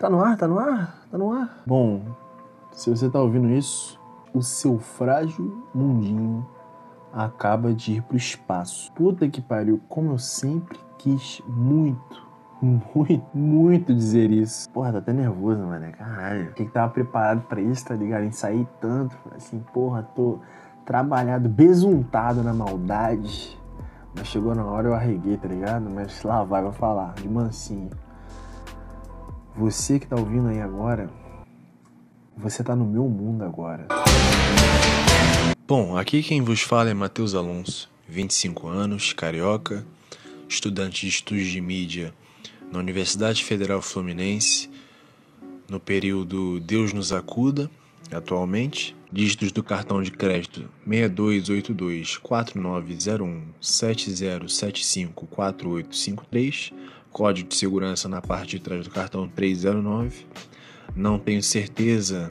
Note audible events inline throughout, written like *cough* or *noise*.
Tá no ar, tá no ar, tá no ar. Bom, se você tá ouvindo isso, o seu frágil mundinho acaba de ir pro espaço. Puta que pariu, como eu sempre quis muito, muito, muito dizer isso. Porra, tá até nervoso, mano. Caralho. Quem que tava preparado pra isso, tá ligado? Em sair tanto. Assim, porra, tô trabalhado, besuntado na maldade. Mas chegou na hora eu arreguei, tá ligado? Mas lá vai, vou falar, de mansinho. Você que tá ouvindo aí agora, você tá no meu mundo agora. Bom, aqui quem vos fala é Matheus Alonso, 25 anos, carioca, estudante de estudos de mídia na Universidade Federal Fluminense, no período Deus nos acuda, atualmente. Dígitos do cartão de crédito 6282 4901 7075 4853 código de segurança na parte de trás do cartão 309. Não tenho certeza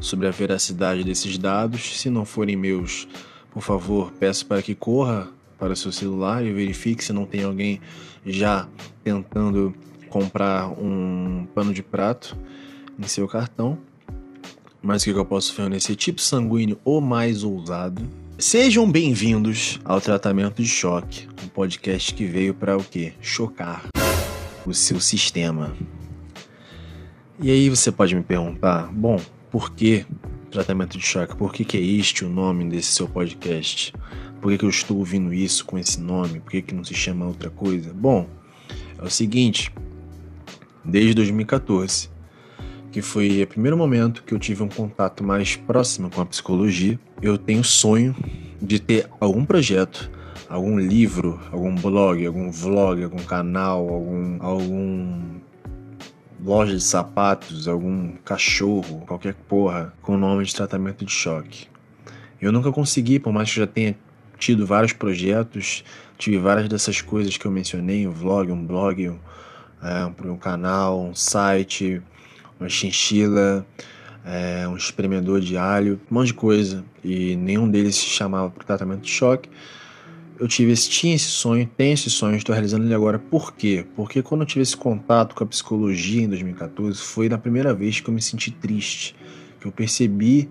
sobre a veracidade desses dados. Se não forem meus, por favor, peço para que corra para o seu celular e verifique se não tem alguém já tentando comprar um pano de prato em seu cartão. Mas o que eu posso nesse tipo sanguíneo ou mais ousado? Sejam bem-vindos ao Tratamento de Choque, um podcast que veio para o quê? Chocar o seu sistema. E aí você pode me perguntar, bom, por que tratamento de choque? Por que, que é este o nome desse seu podcast? Por que, que eu estou ouvindo isso com esse nome? Por que, que não se chama outra coisa? Bom, é o seguinte, desde 2014, que foi o primeiro momento que eu tive um contato mais próximo com a psicologia, eu tenho sonho de ter algum projeto algum livro, algum blog, algum vlog, algum canal, algum, algum loja de sapatos, algum cachorro, qualquer porra, com nome de tratamento de choque. Eu nunca consegui, por mais que eu já tenha tido vários projetos, tive várias dessas coisas que eu mencionei, um vlog, um blog, um, é, um canal, um site, uma chinchila, é, um espremedor de alho, um monte de coisa. E nenhum deles se chamava para tratamento de choque eu tive esse, tinha esse sonho, tenho esse sonho, estou realizando ele agora. Por quê? Porque quando eu tive esse contato com a psicologia em 2014, foi na primeira vez que eu me senti triste, que eu percebi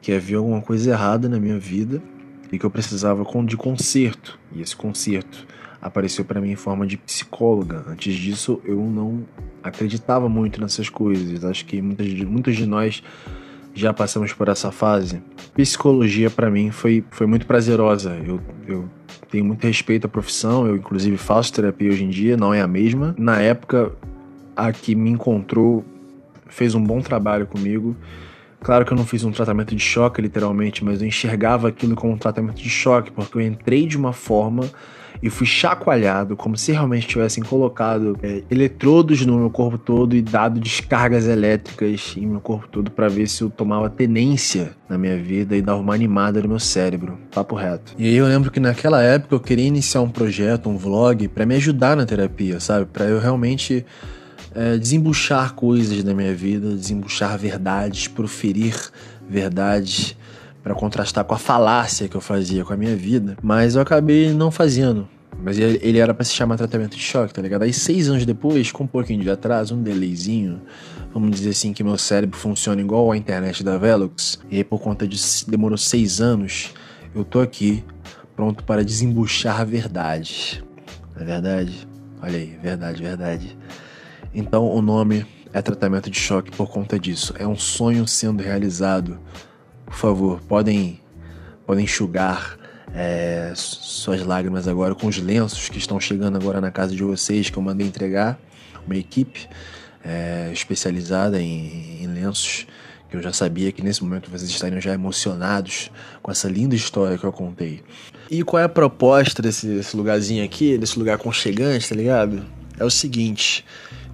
que havia alguma coisa errada na minha vida e que eu precisava de conserto. E esse conserto apareceu para mim em forma de psicóloga. Antes disso, eu não acreditava muito nessas coisas. Acho que muitas, muitos de nós já passamos por essa fase. Psicologia para mim foi, foi muito prazerosa. Eu, eu tenho muito respeito à profissão, eu inclusive faço terapia hoje em dia, não é a mesma. Na época, a que me encontrou fez um bom trabalho comigo. Claro que eu não fiz um tratamento de choque, literalmente, mas eu enxergava aquilo como um tratamento de choque, porque eu entrei de uma forma e fui chacoalhado, como se realmente tivessem colocado é, eletrodos no meu corpo todo e dado descargas elétricas em meu corpo todo para ver se eu tomava tenência na minha vida e dava uma animada no meu cérebro. Papo reto. E aí eu lembro que naquela época eu queria iniciar um projeto, um vlog, para me ajudar na terapia, sabe? Para eu realmente é, desembuchar coisas da minha vida, desembuchar verdades, proferir verdades para contrastar com a falácia que eu fazia com a minha vida, mas eu acabei não fazendo. Mas ele era para se chamar tratamento de choque, tá ligado? Aí seis anos depois, com um pouquinho de atraso, um delayzinho, vamos dizer assim que meu cérebro funciona igual a internet da Velox, e aí por conta disso demorou seis anos, eu tô aqui pronto para desembuchar verdades. Não é verdade? Olha aí, verdade, verdade. Então o nome é tratamento de choque por conta disso. É um sonho sendo realizado por favor, podem, podem enxugar é, suas lágrimas agora com os lenços que estão chegando agora na casa de vocês, que eu mandei entregar. Uma equipe é, especializada em, em lenços que eu já sabia que nesse momento vocês estariam já emocionados com essa linda história que eu contei. E qual é a proposta desse, desse lugarzinho aqui, desse lugar aconchegante, tá ligado? É o seguinte: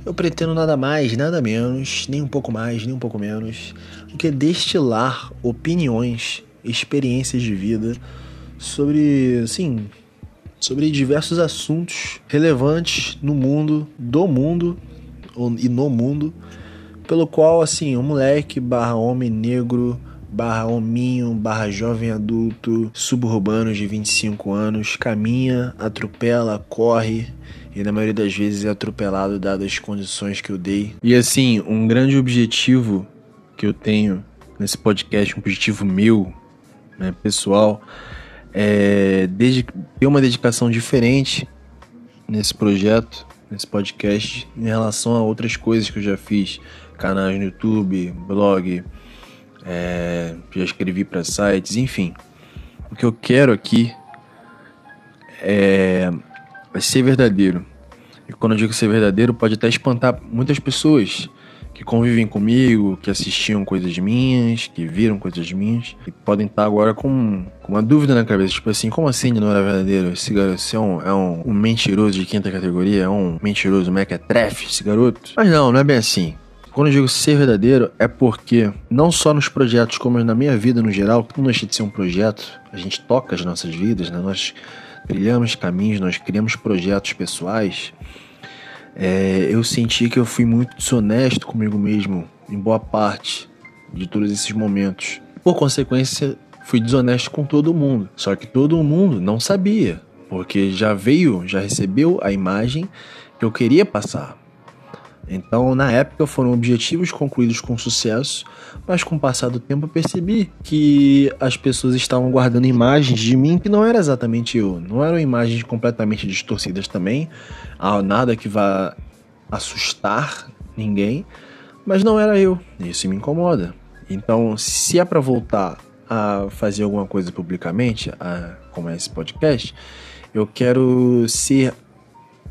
eu pretendo nada mais, nada menos, nem um pouco mais, nem um pouco menos, do que destilar opiniões, experiências de vida sobre, assim, sobre diversos assuntos relevantes no mundo, do mundo e no mundo, pelo qual, assim, um moleque barra homem negro barra hominho, barra jovem adulto, suburbano de 25 anos, caminha, atropela, corre e na maioria das vezes é atropelado dadas as condições que eu dei. E assim, um grande objetivo que eu tenho nesse podcast, um objetivo meu, né, pessoal, é ter uma dedicação diferente nesse projeto, nesse podcast, em relação a outras coisas que eu já fiz, canais no YouTube, blog, é, já escrevi para sites, enfim. O que eu quero aqui é, é ser verdadeiro. E quando eu digo ser verdadeiro, pode até espantar muitas pessoas que convivem comigo, que assistiam coisas minhas, que viram coisas minhas, e podem estar agora com, com uma dúvida na cabeça, tipo assim, como assim ele não era verdadeiro? Esse garoto esse é, um, é um, um, mentiroso de quinta categoria, é um mentiroso mequetrefe, esse garoto? Mas não, não é bem assim. Quando eu digo ser verdadeiro, é porque não só nos projetos, como na minha vida no geral, que não deixa de ser um projeto, a gente toca as nossas vidas, né? Nós trilhamos caminhos, nós criamos projetos pessoais. É, eu senti que eu fui muito desonesto comigo mesmo em boa parte de todos esses momentos. Por consequência, fui desonesto com todo mundo. Só que todo mundo não sabia, porque já veio, já recebeu a imagem que eu queria passar. Então, na época, foram objetivos concluídos com sucesso, mas com o passar do tempo eu percebi que as pessoas estavam guardando imagens de mim que não era exatamente eu. Não eram imagens completamente distorcidas também, nada que vá assustar ninguém, mas não era eu. Isso me incomoda. Então, se é para voltar a fazer alguma coisa publicamente, a, como é esse podcast, eu quero ser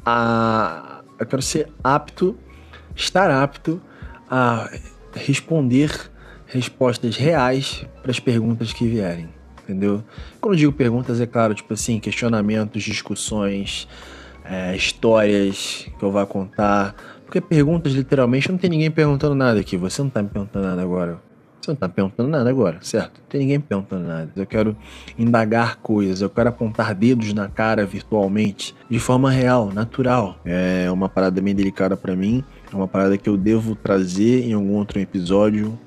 a, eu quero ser apto estar apto a responder respostas reais para as perguntas que vierem, entendeu? Quando eu digo perguntas, é claro, tipo assim, questionamentos, discussões, é, histórias que eu vou contar. Porque perguntas, literalmente, não tem ninguém perguntando nada aqui. Você não está me perguntando nada agora. Você não está perguntando nada agora, certo? Não tem ninguém perguntando nada. Eu quero indagar coisas, eu quero apontar dedos na cara virtualmente, de forma real, natural. É uma parada bem delicada para mim, é uma parada que eu devo trazer em algum outro episódio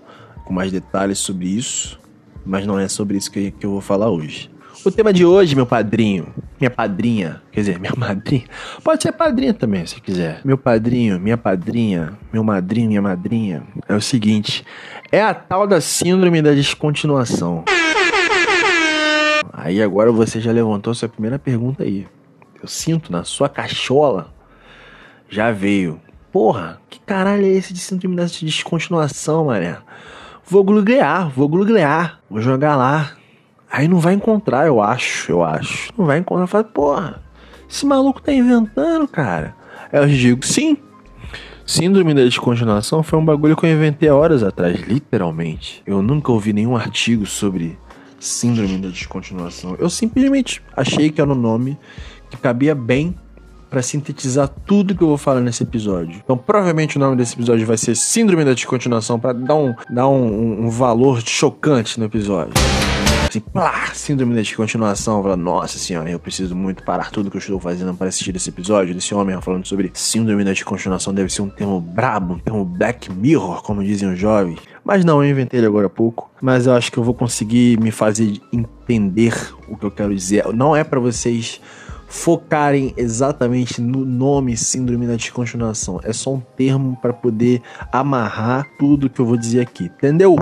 com mais detalhes sobre isso, mas não é sobre isso que, que eu vou falar hoje. O tema de hoje, meu padrinho, minha padrinha, quer dizer, *laughs* minha madrinha, pode ser padrinha também, se quiser. Meu padrinho, minha padrinha, meu madrinho, minha madrinha, é o seguinte: é a tal da síndrome da descontinuação. Aí agora você já levantou sua primeira pergunta aí. Eu sinto na sua cachola já veio. Porra, que caralho é esse de síndrome da descontinuação, mané? Vou gluglear, vou gluglear, vou jogar lá. Aí não vai encontrar, eu acho, eu acho. Não vai encontrar. Fala, porra, esse maluco tá inventando, cara. Aí eu digo, sim, Síndrome da descontinuação foi um bagulho que eu inventei horas atrás, literalmente. Eu nunca ouvi nenhum artigo sobre síndrome da descontinuação. Eu simplesmente achei que era um nome que cabia bem para sintetizar tudo que eu vou falar nesse episódio. Então, provavelmente o nome desse episódio vai ser Síndrome da Descontinuação para dar um, dar um, um valor chocante no episódio assim, plá, síndrome de continuação. Fala, nossa senhora, eu preciso muito parar tudo que eu estou fazendo para assistir esse episódio desse homem falando sobre síndrome de continuação. Deve ser um termo brabo, um termo Black Mirror, como dizem os jovens. Mas não, eu inventei ele agora há pouco. Mas eu acho que eu vou conseguir me fazer entender o que eu quero dizer. Não é para vocês focarem exatamente no nome síndrome da descontinuação. É só um termo para poder amarrar tudo que eu vou dizer aqui, entendeu?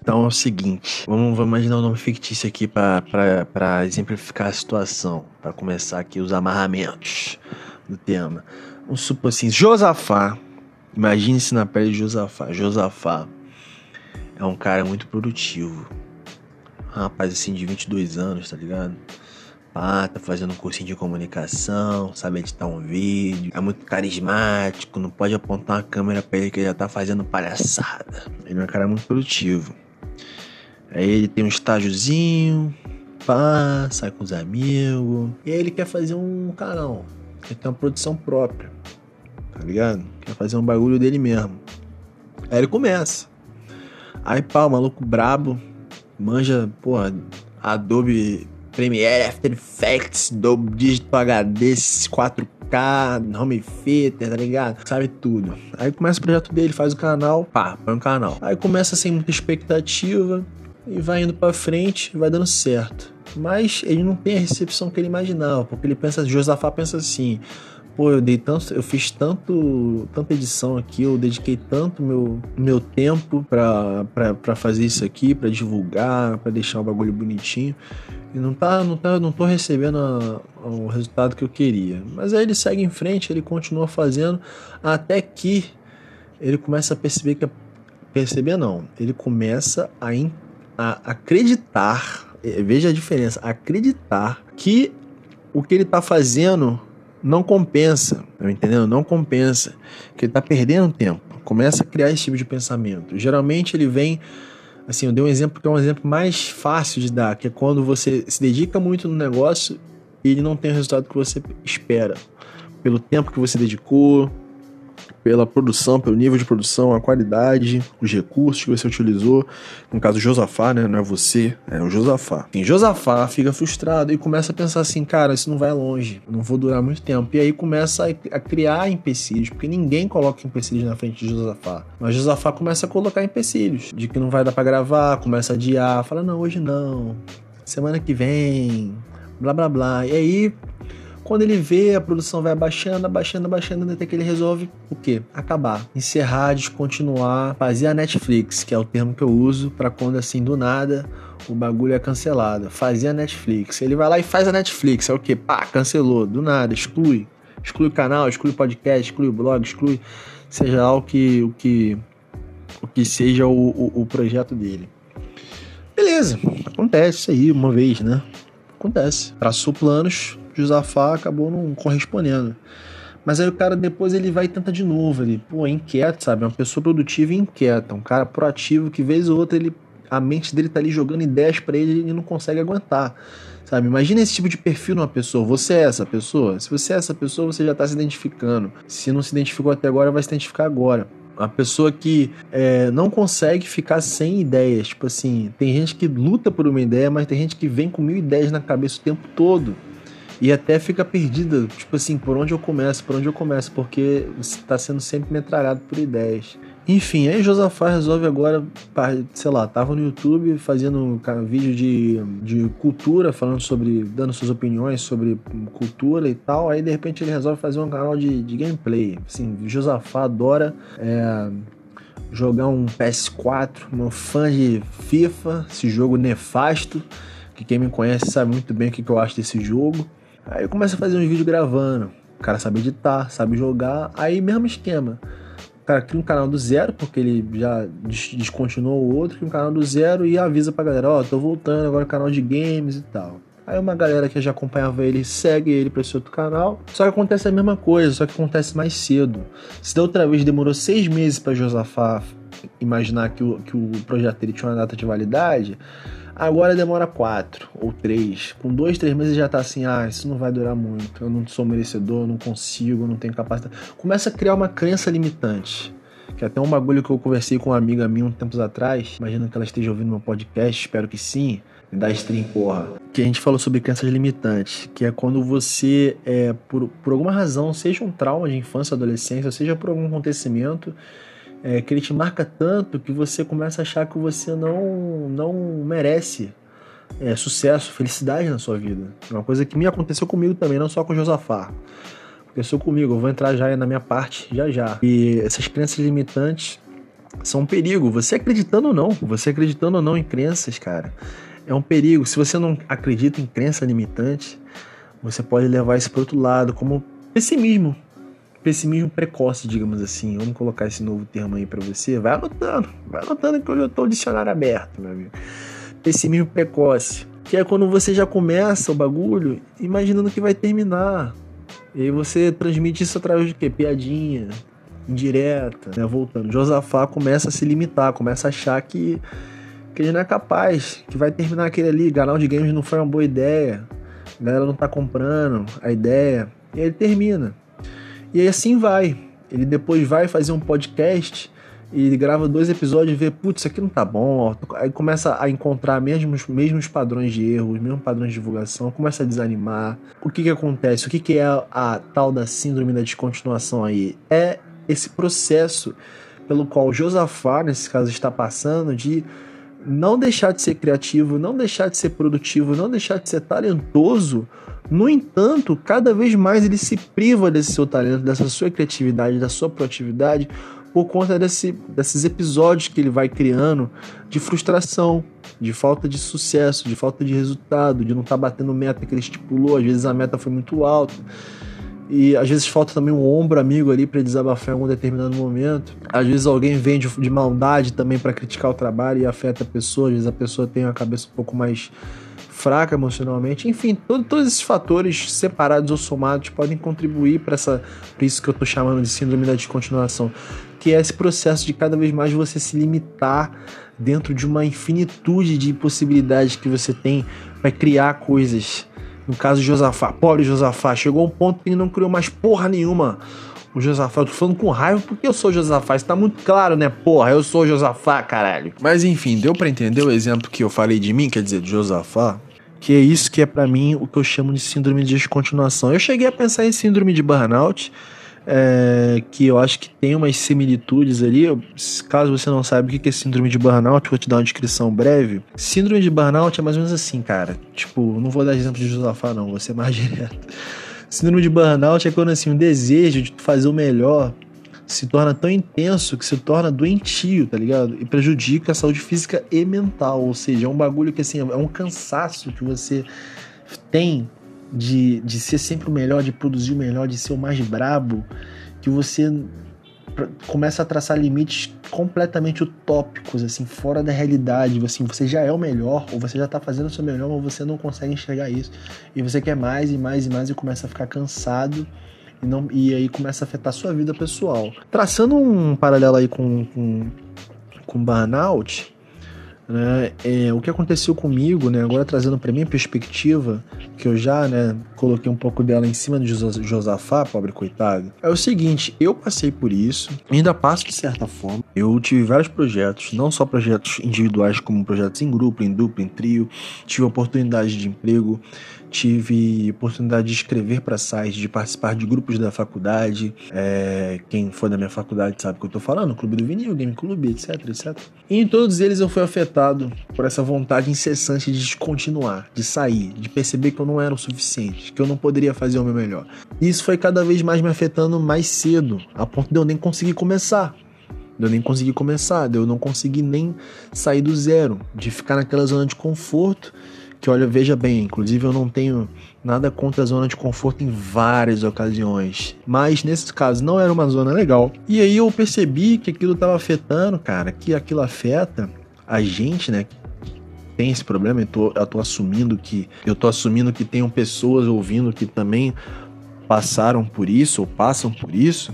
Então é o seguinte, vamos, vamos imaginar um nome fictício aqui para exemplificar a situação, para começar aqui os amarramentos do tema. Vamos supor assim, Josafá, imagine-se na pele de Josafá. Josafá é um cara muito produtivo, rapaz assim de 22 anos, tá ligado? Ah, tá fazendo um cursinho de comunicação, sabe editar um vídeo, é muito carismático, não pode apontar uma câmera pra ele que ele já tá fazendo palhaçada. Ele é um cara muito produtivo. Aí ele tem um estágiozinho, pá, sai com os amigos. E aí ele quer fazer um canal. Quer ter uma produção própria. Tá ligado? Quer fazer um bagulho dele mesmo. Aí ele começa. Aí pá, o maluco brabo. Manja, porra, Adobe Premiere, After Effects, Dolby Digital HD, 4K, Home Theater, tá ligado? Sabe tudo. Aí começa o projeto dele, faz o canal, pá, põe o canal. Aí começa sem muita expectativa e vai indo para frente, vai dando certo. Mas ele não tem a recepção que ele imaginava, porque ele pensa, Josafá pensa assim: pô, eu dei tanto, eu fiz tanto, tanta edição aqui, eu dediquei tanto meu, meu tempo para fazer isso aqui, para divulgar, para deixar o bagulho bonitinho. E não tá, não tá, não tô recebendo a, a, o resultado que eu queria. Mas aí ele segue em frente, ele continua fazendo até que ele começa a perceber que perceber não, ele começa a, in, a acreditar, é, veja a diferença, acreditar que o que ele está fazendo não compensa, tá entendendo? Não compensa, que ele está perdendo tempo. Começa a criar esse tipo de pensamento. Geralmente ele vem, assim, eu dei um exemplo que é um exemplo mais fácil de dar, que é quando você se dedica muito no negócio e ele não tem o resultado que você espera, pelo tempo que você dedicou, pela produção, pelo nível de produção, a qualidade, os recursos que você utilizou. No caso, Josafá, né? Não é você, é o Josafá. E Josafá fica frustrado e começa a pensar assim: cara, isso não vai longe, não vou durar muito tempo. E aí começa a, criar empecilhos, porque ninguém coloca empecilhos na frente de Josafá. Mas Josafá começa a colocar empecilhos, de que não vai dar para gravar, começa a adiar, fala: não, hoje não, semana que vem, blá blá blá. E aí quando ele vê, a produção vai abaixando, abaixando, abaixando, até que ele resolve o quê? Acabar, encerrar, descontinuar, fazer a Netflix, que é o termo que eu uso para quando assim do nada o bagulho é cancelado. Fazer a Netflix. Ele vai lá e faz a Netflix. É o quê? Pá, cancelou, do nada, exclui. Exclui o canal, exclui o podcast, exclui o blog, exclui seja lá o que o que o que seja o, o, o projeto dele. Beleza, acontece isso aí uma vez, né? Acontece. Traçou planos, Josafá acabou não correspondendo. Mas aí o cara depois ele vai e tenta de novo. Ele, pô, é inquieto, sabe? É uma pessoa produtiva e inquieta. Um cara proativo que, vez ou outra, ele, a mente dele tá ali jogando ideias para ele e não consegue aguentar. Sabe? Imagina esse tipo de perfil numa pessoa. Você é essa pessoa? Se você é essa pessoa, você já está se identificando. Se não se identificou até agora, vai se identificar agora. Uma pessoa que é, não consegue ficar sem ideias. Tipo assim, tem gente que luta por uma ideia, mas tem gente que vem com mil ideias na cabeça o tempo todo. E até fica perdida, tipo assim, por onde eu começo, por onde eu começo, porque você está sendo sempre metralhado por ideias. Enfim, aí Josafá resolve agora, sei lá, tava no YouTube fazendo um vídeo de, de cultura, falando sobre, dando suas opiniões sobre cultura e tal. Aí de repente ele resolve fazer um canal de, de gameplay. Assim, Josafá adora é, jogar um PS4, um fã de FIFA, esse jogo nefasto, que quem me conhece sabe muito bem o que, que eu acho desse jogo. Aí eu começo a fazer uns vídeos gravando. O cara sabe editar, sabe jogar. Aí mesmo esquema. O cara cria um canal do zero, porque ele já descontinuou o outro, cria um canal do zero e avisa pra galera, ó, oh, tô voltando agora canal de games e tal. Aí uma galera que já acompanhava ele segue ele para esse outro canal. Só que acontece a mesma coisa, só que acontece mais cedo. Se da outra vez demorou seis meses para Josafá imaginar que o, que o projeto dele tinha uma data de validade, Agora demora quatro ou três. Com dois, três meses já tá assim, ah, isso não vai durar muito. Eu não sou merecedor, não consigo, não tenho capacidade. Começa a criar uma crença limitante. Que é até um bagulho que eu conversei com uma amiga minha um tempos atrás. Imagino que ela esteja ouvindo meu podcast, espero que sim. Dá stream, porra. Que a gente falou sobre crenças limitantes. Que é quando você, é, por, por alguma razão, seja um trauma de infância, adolescência, seja por algum acontecimento, é, que ele te marca tanto que você começa a achar que você não, não merece é, sucesso, felicidade na sua vida. Uma coisa que me aconteceu comigo também, não só com Josafá. Aconteceu comigo, eu vou entrar já na minha parte já já. E essas crenças limitantes são um perigo. Você acreditando ou não, você acreditando ou não em crenças, cara, é um perigo. Se você não acredita em crença limitante, você pode levar isso para outro lado, como pessimismo pessimismo precoce, digamos assim. Vamos colocar esse novo termo aí para você. Vai anotando, vai anotando que eu já tô o dicionário aberto, meu amigo. Pessimismo precoce, que é quando você já começa o bagulho imaginando que vai terminar. E aí você transmite isso através de quê? Piadinha, indireta, né? Voltando. Josafá começa a se limitar, começa a achar que, que ele não é capaz, que vai terminar aquele ali, canal de games não foi uma boa ideia, a galera não tá comprando a ideia. E aí ele termina. E aí assim vai. Ele depois vai fazer um podcast e grava dois episódios e vê, putz, isso aqui não tá bom. Aí começa a encontrar mesmos, mesmos padrões de erros, mesmos padrões de divulgação, começa a desanimar. O que que acontece? O que que é a, a tal da síndrome da descontinuação aí? É esse processo pelo qual Josafá, nesse caso, está passando de não deixar de ser criativo, não deixar de ser produtivo, não deixar de ser talentoso. No entanto, cada vez mais ele se priva desse seu talento, dessa sua criatividade, da sua proatividade, por conta desse, desses episódios que ele vai criando de frustração, de falta de sucesso, de falta de resultado, de não estar tá batendo meta que ele estipulou. Às vezes a meta foi muito alta. E às vezes falta também um ombro amigo ali para desabafar em algum determinado momento. Às vezes alguém vem de, de maldade também para criticar o trabalho e afeta a pessoa. Às vezes a pessoa tem a cabeça um pouco mais fraca emocionalmente. Enfim, todo, todos esses fatores separados ou somados podem contribuir para isso que eu estou chamando de síndrome da descontinuação que é esse processo de cada vez mais você se limitar dentro de uma infinitude de possibilidades que você tem para criar coisas. No caso de Josafá, pobre Josafá, chegou um ponto que ele não criou mais porra nenhuma. O Josafá, eu tô falando com raiva porque eu sou Josafá, isso tá muito claro, né? Porra, eu sou Josafá, caralho. Mas enfim, deu para entender o exemplo que eu falei de mim, quer dizer, de Josafá? Que é isso que é para mim o que eu chamo de síndrome de descontinuação. Eu cheguei a pensar em síndrome de burnout, é, que eu acho que tem umas similitudes ali. Caso você não saiba o que é síndrome de burnout, vou te dar uma descrição breve. Síndrome de burnout é mais ou menos assim, cara. Tipo, não vou dar exemplo de Josafá, não, vou ser mais *laughs* direto. Síndrome de burnout é quando assim, o desejo de fazer o melhor se torna tão intenso que se torna doentio, tá ligado? E prejudica a saúde física e mental. Ou seja, é um bagulho que assim, é um cansaço que você tem de, de ser sempre o melhor, de produzir o melhor, de ser o mais brabo, que você começa a traçar limites completamente utópicos, assim, fora da realidade. Assim, você já é o melhor, ou você já tá fazendo o seu melhor, mas você não consegue enxergar isso. E você quer mais e mais e mais e começa a ficar cansado. E, não, e aí começa a afetar a sua vida pessoal. Traçando um paralelo aí com, com, com burnout, né? É, o que aconteceu comigo, né, agora trazendo para minha perspectiva, que eu já né, coloquei um pouco dela em cima de Josafá, pobre coitado, é o seguinte: eu passei por isso, ainda passo de certa forma. Eu tive vários projetos, não só projetos individuais, como projetos em grupo, em dupla, em trio, tive oportunidade de emprego, tive oportunidade de escrever para sites, de participar de grupos da faculdade. É, quem for da minha faculdade sabe o que eu tô falando, Clube do Vinil, Game Clube, etc, etc. E em todos eles eu fui afetado por essa vontade incessante de descontinuar, de sair, de perceber que eu não era o suficiente, que eu não poderia fazer o meu melhor. E isso foi cada vez mais me afetando mais cedo, a ponto de eu nem conseguir começar. De eu nem conseguir começar, de eu não conseguir nem sair do zero, de ficar naquela zona de conforto que olha, veja bem, inclusive eu não tenho nada contra a zona de conforto em várias ocasiões, mas nesse caso não era uma zona legal. E aí eu percebi que aquilo estava afetando, cara, que aquilo afeta a gente, né? Tem esse problema, eu tô, eu tô assumindo que eu tô assumindo que tenham pessoas ouvindo que também passaram por isso ou passam por isso,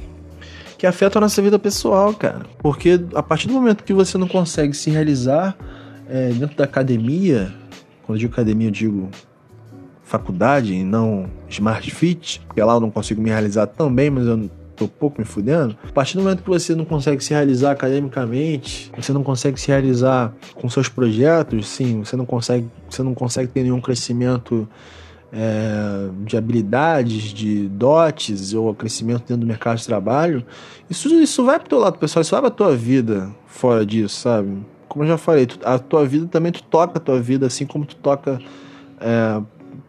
que afeta a nossa vida pessoal, cara. Porque a partir do momento que você não consegue se realizar é, dentro da academia, quando eu digo academia, eu digo faculdade e não Smart Fit, porque lá eu não consigo me realizar tão bem, mas eu tô pouco me fudendo. A partir do momento que você não consegue se realizar academicamente, você não consegue se realizar com seus projetos, sim, você não consegue, você não consegue ter nenhum crescimento é, de habilidades, de dotes ou crescimento dentro do mercado de trabalho, isso, isso vai pro teu lado pessoal, isso vai pra tua vida fora disso, sabe? Como eu já falei, tu, a tua vida também tu toca a tua vida, assim como tu toca é,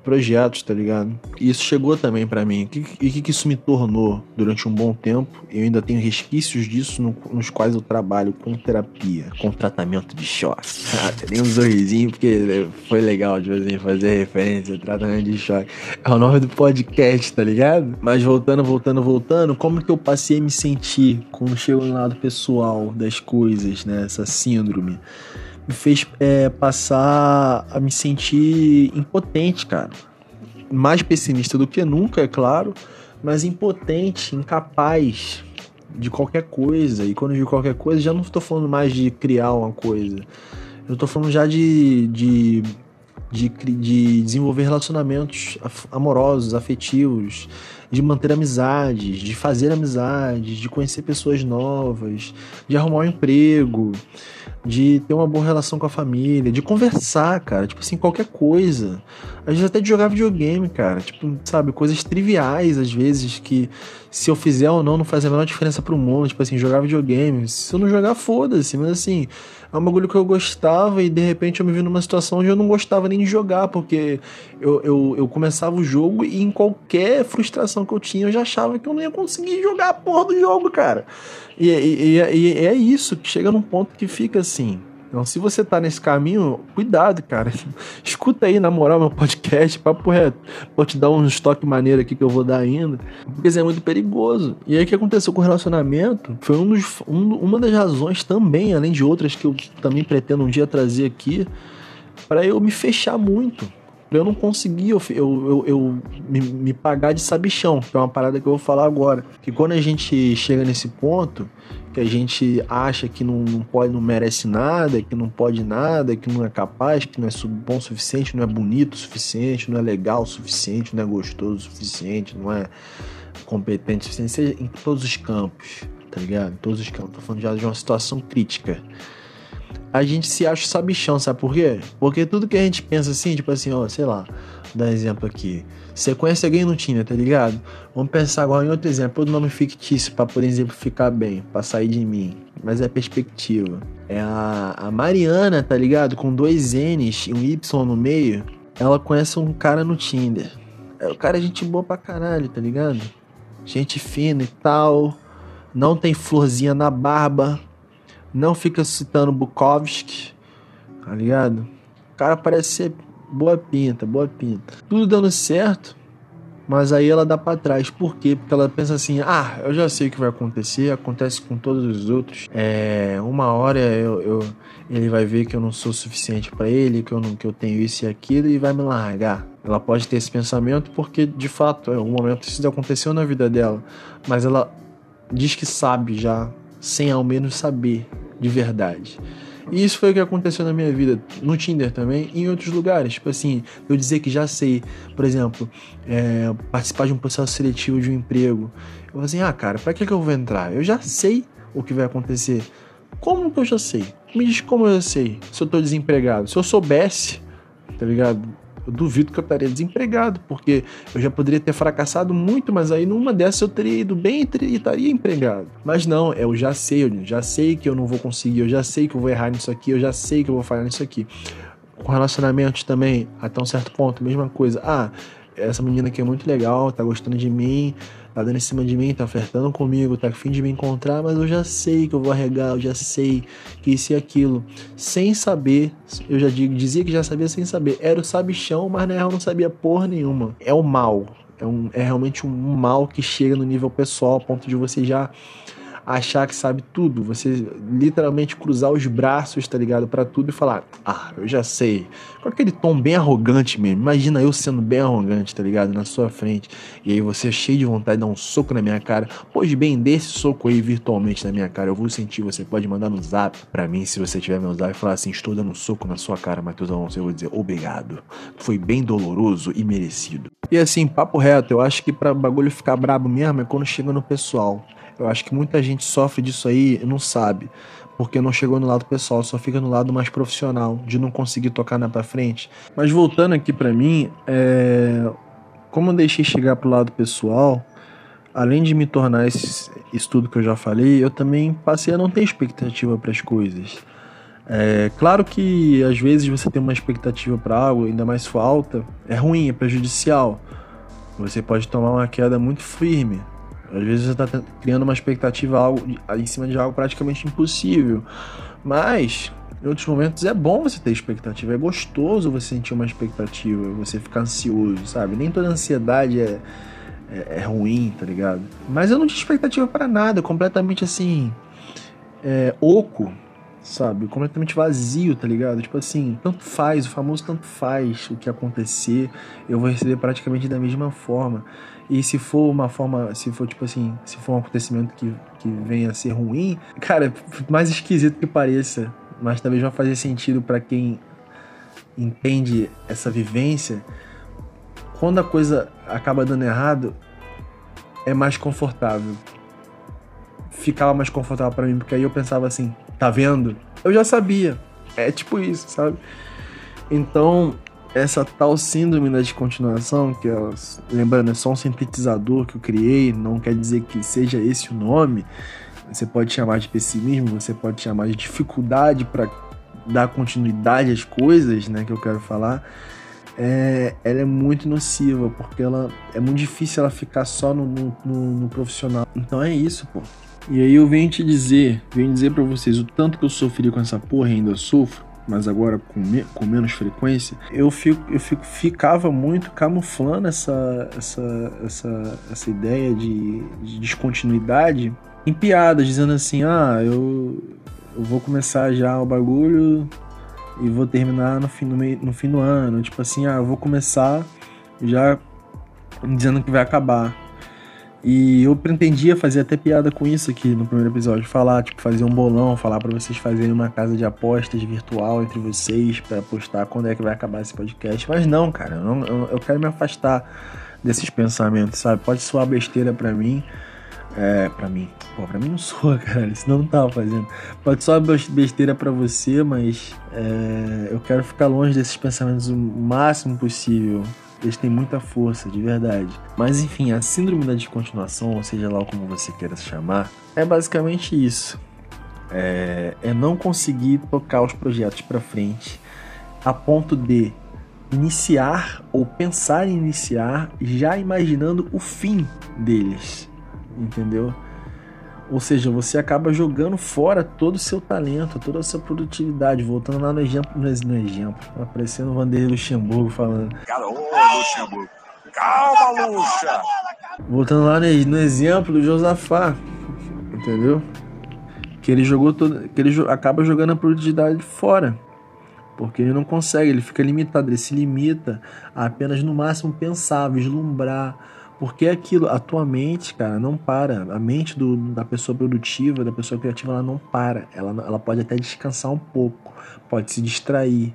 projetos, tá ligado? E isso chegou também para mim. E o que, que, isso me tornou durante um bom tempo? Eu ainda tenho resquícios disso no, nos quais eu trabalho com terapia, com tratamento de choque. *laughs* Ah, tem um sorrisinho porque foi legal de assim, fazer referência, tratamento de choque. É o nome do podcast, tá ligado? Mas voltando, voltando, voltando, como que eu passei a me sentir quando chego no lado pessoal das coisas, né? Essa síndrome me fez é, passar a me sentir impotente, cara. Mais pessimista do que nunca, é claro, mas impotente, incapaz de qualquer coisa. E quando eu digo qualquer coisa, já não estou falando mais de criar uma coisa. Eu estou falando já de, de, de, de desenvolver relacionamentos amorosos, afetivos, de manter amizades, de fazer amizades, de conhecer pessoas novas, de arrumar um emprego de ter uma boa relação com a família, de conversar, cara. Tipo assim, qualquer coisa. Às vezes até de jogar videogame, cara. Tipo, sabe, coisas triviais, às vezes, que se eu fizer ou não, não faz a menor diferença pro mundo. Tipo assim, jogar videogame. Se eu não jogar, foda-se. Mas assim, é um bagulho que eu gostava e de repente eu me vi numa situação onde eu não gostava nem de jogar, porque eu, eu, eu começava o jogo e em qualquer frustração que eu tinha eu já achava que eu não ia conseguir jogar a porra do jogo, cara. E, e, e, e é isso, que chega num ponto que fica assim então, se você tá nesse caminho, cuidado, cara. *laughs* Escuta aí, na moral, meu podcast, papo reto. Vou te dar um estoque maneiro aqui que eu vou dar ainda. Porque é muito perigoso. E aí, o que aconteceu com o relacionamento foi um dos, um, uma das razões também, além de outras que eu também pretendo um dia trazer aqui, para eu me fechar muito. Eu não conseguir eu, eu, eu, eu me, me pagar de sabichão, que é uma parada que eu vou falar agora. Que quando a gente chega nesse ponto, que a gente acha que não, não pode, não merece nada, que não pode nada, que não é capaz, que não é bom o suficiente, não é bonito o suficiente, não é legal o suficiente, não é gostoso o suficiente, não é competente o suficiente, seja em todos os campos, tá ligado? Em todos os campos. Tô falando já de uma situação crítica. A gente se acha sabichão, sabe por quê? Porque tudo que a gente pensa assim, tipo assim, ó, sei lá, dar exemplo aqui. Você conhece alguém no Tinder, tá ligado? Vamos pensar agora em outro exemplo, outro nome fictício para por exemplo ficar bem, para sair de mim. Mas é perspectiva. É a, a Mariana, tá ligado? Com dois N's e um Y no meio. Ela conhece um cara no Tinder. É, o cara é gente boa pra caralho, tá ligado? Gente fina e tal. Não tem florzinha na barba. Não fica citando Bukowski, tá ligado? O cara parece ser boa pinta, boa pinta. Tudo dando certo, mas aí ela dá para trás. Por quê? Porque ela pensa assim: ah, eu já sei o que vai acontecer, acontece com todos os outros. É, uma hora eu, eu ele vai ver que eu não sou suficiente para ele, que eu, não, que eu tenho isso e aquilo e vai me largar. Ela pode ter esse pensamento porque, de fato, em algum momento isso aconteceu na vida dela, mas ela diz que sabe já, sem ao menos saber de verdade. E isso foi o que aconteceu na minha vida, no Tinder também e em outros lugares. Tipo assim, eu dizer que já sei, por exemplo, é, participar de um processo seletivo de um emprego. Eu vou assim, ah, cara, pra que, que eu vou entrar? Eu já sei o que vai acontecer. Como que eu já sei? Me diz como eu sei se eu tô desempregado. Se eu soubesse, tá ligado? Eu duvido que eu estaria desempregado, porque eu já poderia ter fracassado muito, mas aí numa dessas eu teria ido bem e estaria empregado. Mas não, eu já sei, eu já sei que eu não vou conseguir, eu já sei que eu vou errar nisso aqui, eu já sei que eu vou falhar nisso aqui. Com relacionamentos também, até um certo ponto, mesma coisa. Ah, essa menina aqui é muito legal, tá gostando de mim, tá dando em cima de mim, tá ofertando comigo, tá afim de me encontrar, mas eu já sei que eu vou arregar, eu já sei que isso e aquilo. Sem saber, eu já digo, dizia que já sabia sem saber. Era o sabichão, mas na real não sabia porra nenhuma. É o mal. É, um, é realmente um mal que chega no nível pessoal, a ponto de você já achar que sabe tudo, você literalmente cruzar os braços, tá ligado, para tudo e falar: "Ah, eu já sei". Com aquele tom bem arrogante mesmo. Imagina eu sendo bem arrogante, tá ligado, na sua frente, e aí você cheio de vontade de dar um soco na minha cara. Pois bem, desse soco aí virtualmente na minha cara, eu vou sentir, você pode mandar no Zap para mim se você tiver meu Zap e falar assim: "Estou dando um soco na sua cara, Matheus Alonso". Eu vou dizer: "Obrigado". Foi bem doloroso e merecido. E assim, papo reto, eu acho que para bagulho ficar brabo mesmo é quando chega no pessoal. Eu acho que muita gente sofre disso aí e não sabe, porque não chegou no lado pessoal, só fica no lado mais profissional, de não conseguir tocar na pra frente. Mas voltando aqui para mim, é... como eu deixei chegar pro lado pessoal, além de me tornar esse estudo que eu já falei, eu também passei a não ter expectativa para as coisas. É claro que às vezes você tem uma expectativa para algo, ainda mais falta, é ruim, é prejudicial. Você pode tomar uma queda muito firme, às vezes você está criando uma expectativa algo, em cima de algo praticamente impossível. Mas, em outros momentos, é bom você ter expectativa. É gostoso você sentir uma expectativa, você ficar ansioso, sabe? Nem toda ansiedade é, é, é ruim, tá ligado? Mas eu não tinha expectativa para nada, completamente assim. É, oco, sabe? Completamente vazio, tá ligado? Tipo assim, tanto faz, o famoso tanto faz o que acontecer, eu vou receber praticamente da mesma forma. E se for uma forma, se for tipo assim, se for um acontecimento que, que venha a ser ruim, cara, mais esquisito que pareça, mas talvez vai fazer sentido para quem entende essa vivência, quando a coisa acaba dando errado, é mais confortável. Ficava mais confortável para mim, porque aí eu pensava assim, tá vendo? Eu já sabia. É tipo isso, sabe? Então, essa tal síndrome da descontinuação, que é, lembrando, é só um sintetizador que eu criei, não quer dizer que seja esse o nome, você pode chamar de pessimismo, você pode chamar de dificuldade para dar continuidade às coisas, né, que eu quero falar, é, ela é muito nociva, porque ela é muito difícil ela ficar só no, no, no, profissional. Então é isso, pô. E aí eu venho te dizer, venho dizer para vocês o tanto que eu sofri com essa porra e ainda sofro, mas agora com, me, com menos frequência, eu fico, eu fico, ficava muito camuflando essa, essa, essa, essa ideia de, de descontinuidade em piadas, dizendo assim, ah, eu, eu vou começar já o bagulho e vou terminar no fim, no, meio, no fim do ano. Tipo assim, ah, eu vou começar já dizendo que vai acabar. E eu pretendia fazer até piada com isso aqui no primeiro episódio, falar, tipo, fazer um bolão, falar para vocês fazerem uma casa de apostas virtual entre vocês para apostar quando é que vai acabar esse podcast. Mas não, cara, eu, não, eu, eu quero me afastar desses pensamentos, sabe? Pode soar besteira para mim, é, pra mim. Pô, pra mim não soa, *laughs* cara. Senão não tava fazendo. Pode só besteira para você, mas é, eu quero ficar longe desses pensamentos o máximo possível. Eles têm muita força, de verdade. Mas enfim, a síndrome da descontinuação, ou seja lá como você queira se chamar, é basicamente isso. É, é não conseguir tocar os projetos para frente a ponto de iniciar ou pensar em iniciar já imaginando o fim deles entendeu? Ou seja, você acaba jogando fora todo o seu talento, toda a sua produtividade. Voltando lá no exemplo, no, exemplo, aparecendo o Vanderlei Luxemburgo falando. Cara, ô Luxemburgo, calma, Luxa! Voltando lá no, no exemplo do Josafá, entendeu? Que ele jogou todo, que ele acaba jogando a produtividade fora. Porque ele não consegue, ele fica limitado, ele se limita a apenas no máximo pensar, vislumbrar, porque aquilo, a tua mente, cara, não para. A mente do, da pessoa produtiva, da pessoa criativa, ela não para. Ela, ela pode até descansar um pouco, pode se distrair,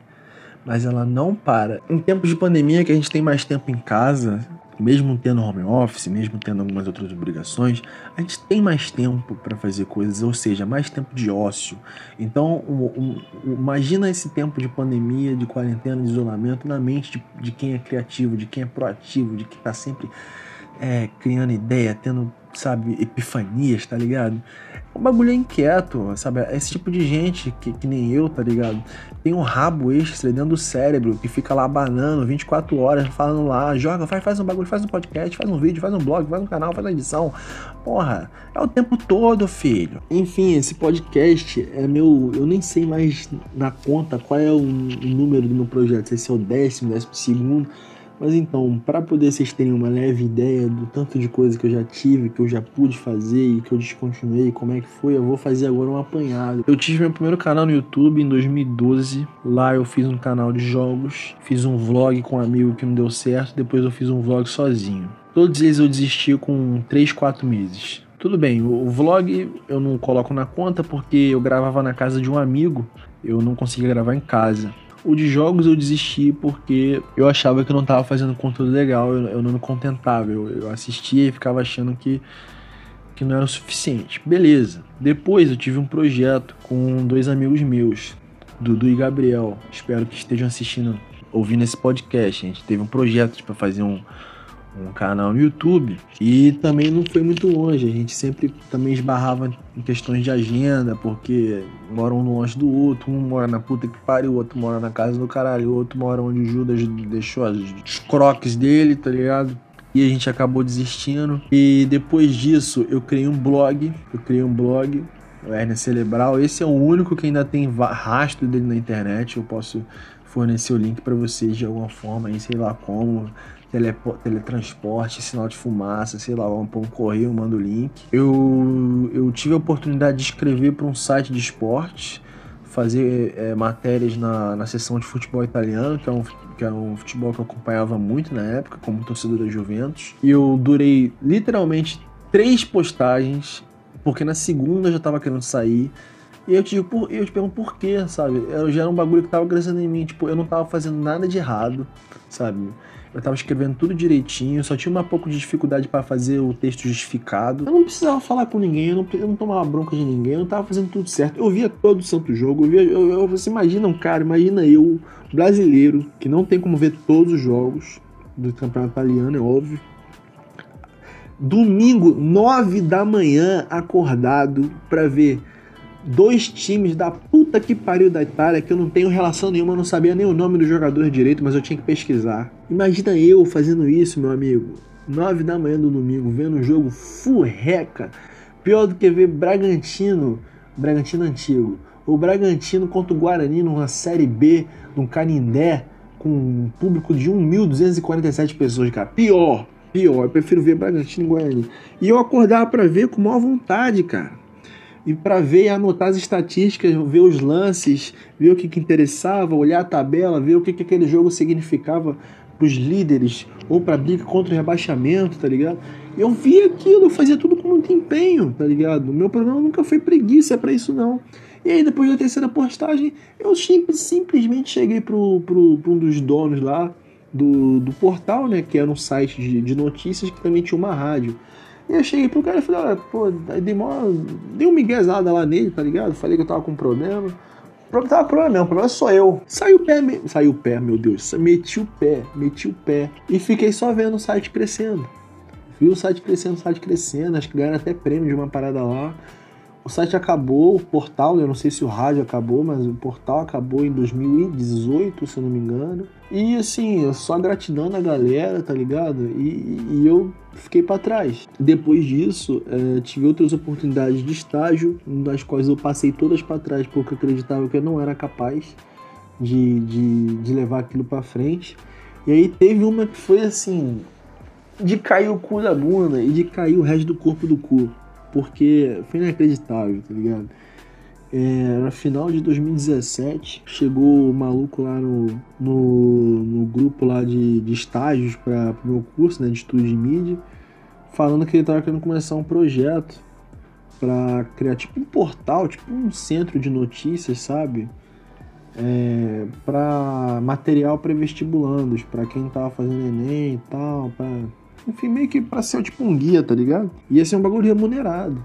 mas ela não para. Em tempos de pandemia, que a gente tem mais tempo em casa, mesmo tendo home office, mesmo tendo algumas outras obrigações, a gente tem mais tempo para fazer coisas, ou seja, mais tempo de ócio. Então, um, um, imagina esse tempo de pandemia, de quarentena, de isolamento na mente de, de quem é criativo, de quem é proativo, de quem está sempre é, criando ideia, tendo, sabe, epifanias, tá ligado? O bagulho é inquieto, sabe? Esse tipo de gente que, que nem eu, tá ligado? Tem um rabo extra dentro do cérebro que fica lá banando 24 horas, falando lá, joga, faz, faz um bagulho, faz um podcast, faz um vídeo, faz um blog, faz um canal, faz uma edição. Porra, é o tempo todo, filho. Enfim, esse podcast é meu. Eu nem sei mais na conta qual é o, número do meu projeto, se é o décimo, décimo segundo mas então, para poder vocês terem uma leve ideia do tanto de coisa que eu já tive, que eu já pude fazer e que eu descontinuei, como é que foi, eu vou fazer agora um apanhado. Eu tive meu primeiro canal no YouTube em 2012. Lá eu fiz um canal de jogos, fiz um vlog com um amigo que não deu certo, depois eu fiz um vlog sozinho. Todos eles eu desisti com 3, 4 meses. Tudo bem, o vlog eu não coloco na conta porque eu gravava na casa de um amigo, eu não conseguia gravar em casa. O de jogos eu desisti porque eu achava que eu não estava fazendo conteúdo legal, eu, eu não me contentava. Eu, eu assistia e ficava achando que, que não era o suficiente. Beleza. Depois eu tive um projeto com dois amigos meus, Dudu e Gabriel. Espero que estejam assistindo, ouvindo esse podcast. A gente teve um projeto para fazer um, um canal no YouTube e também não foi muito longe. A gente sempre também esbarrava em questões de agenda, porque moram um longe do outro, um mora na puta que pariu, o outro mora na casa do caralho, o outro mora onde o Judas deixou os croques dele, tá ligado? E a gente acabou desistindo. E depois disso, eu criei um blog. Eu criei um blog, o Hernia Cerebral. Esse é o único que ainda tem rastro dele na internet. Eu posso fornecer o link para vocês de alguma forma, aí, sei lá como teletransporte, sinal de fumaça, sei lá, um, um correio, manda o link. Eu, eu tive a oportunidade de escrever para um site de esporte, fazer é, matérias na, na seção de futebol italiano, que é, um, que é um futebol que eu acompanhava muito na época, como torcedor da Juventus. E eu durei literalmente três postagens, porque na segunda eu já estava querendo sair. E eu te, eu te pergunto por quê, sabe? Eu, já era um bagulho que tava crescendo em mim. Tipo, eu não tava fazendo nada de errado, sabe? Eu tava escrevendo tudo direitinho, só tinha um pouco de dificuldade para fazer o texto justificado. Eu não precisava falar com ninguém, eu não, eu não tomava bronca de ninguém, eu não tava fazendo tudo certo. Eu via todo o santo jogo, eu via, eu, eu, você imagina um cara, imagina eu, brasileiro, que não tem como ver todos os jogos do campeonato italiano, é óbvio. Domingo, 9 da manhã, acordado pra ver dois times da puta que pariu da Itália, que eu não tenho relação nenhuma, não sabia nem o nome do jogador direito, mas eu tinha que pesquisar. Imagina eu fazendo isso, meu amigo. 9 da manhã do domingo, vendo um jogo furreca. Pior do que ver Bragantino, Bragantino antigo. O Bragantino contra o Guarani numa Série B, num Canindé, com um público de 1.247 pessoas, cara. Pior, pior. Eu prefiro ver Bragantino e Guarani. E eu acordava para ver com maior vontade, cara e para ver e anotar as estatísticas, ver os lances, ver o que, que interessava, olhar a tabela, ver o que, que aquele jogo significava para os líderes ou para briga contra o rebaixamento, tá ligado? Eu via aquilo, eu fazia tudo com muito empenho, tá ligado? O meu problema nunca foi preguiça para isso não. E aí depois da terceira postagem, eu simples, simplesmente cheguei pro, pro, pro um dos donos lá do, do portal, né, que era um site de, de notícias que também tinha uma rádio. E eu cheguei pro cara e falei, olha, pô, dei, uma, dei um miguezada lá nele, tá ligado? Falei que eu tava com problema. O problema tava problema mesmo, o problema sou eu. Saiu o pé, me... saiu o pé, meu Deus. Meti o pé, meti o pé. E fiquei só vendo o site crescendo. Vi o site crescendo, o site crescendo. Acho que ganharam até prêmio de uma parada lá. O site acabou, o portal, eu não sei se o rádio acabou, mas o portal acabou em 2018, se eu não me engano. E assim, só gratidão na galera, tá ligado? E, e eu fiquei para trás. Depois disso, é, tive outras oportunidades de estágio, das quais eu passei todas para trás porque eu acreditava que eu não era capaz de, de, de levar aquilo para frente. E aí teve uma que foi assim, de cair o cu da bunda e de cair o resto do corpo do cu porque foi inacreditável, tá ligado? É, no final de 2017, chegou o maluco lá no, no, no grupo lá de, de estágios para o meu curso né, de estudo de mídia, falando que ele estava querendo começar um projeto para criar tipo um portal, tipo um centro de notícias, sabe? É, para material pré-vestibulandos, para quem tava fazendo Enem e tal, para enfim, meio que pra ser tipo um guia, tá ligado? Ia ser um bagulho remunerado.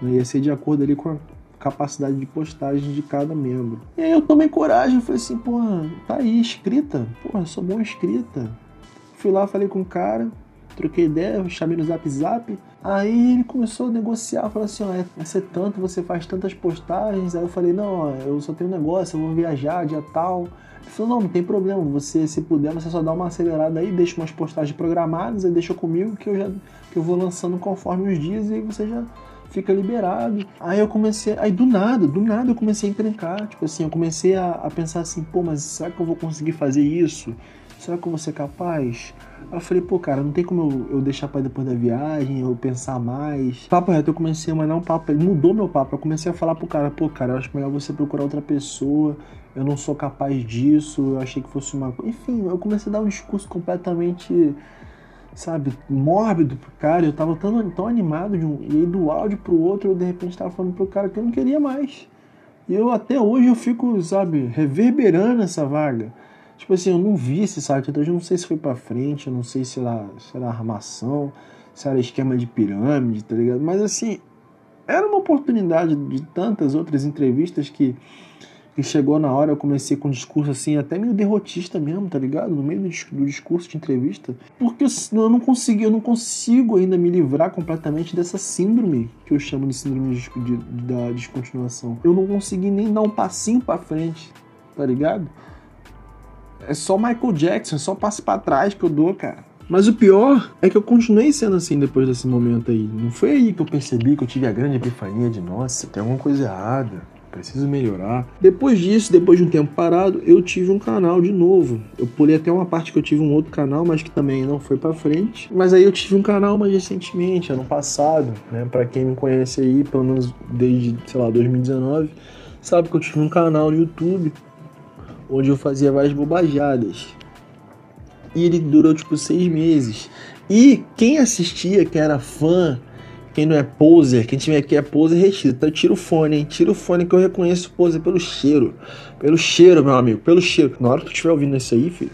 Né? Ia ser de acordo ali com a capacidade de postagem de cada membro. E aí eu tomei coragem, falei assim, porra, tá aí, escrita. Porra, sou bom escrita. Fui lá, falei com o cara, troquei ideia, chamei no zap zap. Aí ele começou a negociar, falou assim, ó, é, vai ser tanto, você faz tantas postagens. Aí eu falei, não, eu só tenho um negócio, eu vou viajar, dia tal. Ele não, não tem problema, você, se puder, você só dá uma acelerada aí, deixa umas postagens programadas, aí deixa comigo que eu já que eu vou lançando conforme os dias e aí você já fica liberado. Aí eu comecei, aí do nada, do nada eu comecei a encrencar, tipo assim, eu comecei a, a pensar assim, pô, mas será que eu vou conseguir fazer isso? Será que eu vou ser capaz? Aí eu falei, pô, cara, não tem como eu, eu deixar para depois da viagem, eu pensar mais. Papo reto, eu comecei a mandar um papo, mudou meu papo. Eu comecei a falar pro cara, pô, cara, eu acho melhor você procurar outra pessoa eu não sou capaz disso, eu achei que fosse uma. Enfim, eu comecei a dar um discurso completamente, sabe, mórbido pro cara. Eu tava tão, tão animado de um. E aí do áudio pro outro, eu de repente tava falando pro cara que eu não queria mais. E eu até hoje eu fico, sabe, reverberando essa vaga. Tipo assim, eu não vi esse site, então eu não sei se foi pra frente, eu não sei se era, se era armação, se era esquema de pirâmide, tá ligado? Mas assim, era uma oportunidade de tantas outras entrevistas que que chegou na hora, eu comecei com um discurso assim, até meio derrotista mesmo, tá ligado? No meio do, do discurso de entrevista. Porque eu não consegui, eu não consigo ainda me livrar completamente dessa síndrome, que eu chamo de síndrome de, de, da descontinuação. Eu não consegui nem dar um passinho para frente, tá ligado? É só Michael Jackson, é só passo para trás que eu dou, cara. Mas o pior é que eu continuei sendo assim depois desse momento aí. Não foi aí que eu percebi que eu tive a grande epifania de, nossa, tem alguma coisa errada preciso melhorar. Depois disso, depois de um tempo parado, eu tive um canal de novo. Eu pulei até uma parte que eu tive um outro canal, mas que também não foi para frente. Mas aí eu tive um canal mais recentemente, ano passado, né? Para quem me conhece aí, pelo menos desde, sei lá, 2019, sabe que eu tive um canal no YouTube onde eu fazia várias bobajadas. E ele durou tipo seis meses. E quem assistia, que era fã quem não é poser, quem tiver aqui é poser, retira. Então tira o fone, hein? Tira o fone que eu reconheço o poser pelo cheiro. Pelo cheiro, meu amigo, pelo cheiro. Na hora que tu estiver ouvindo isso aí, filho,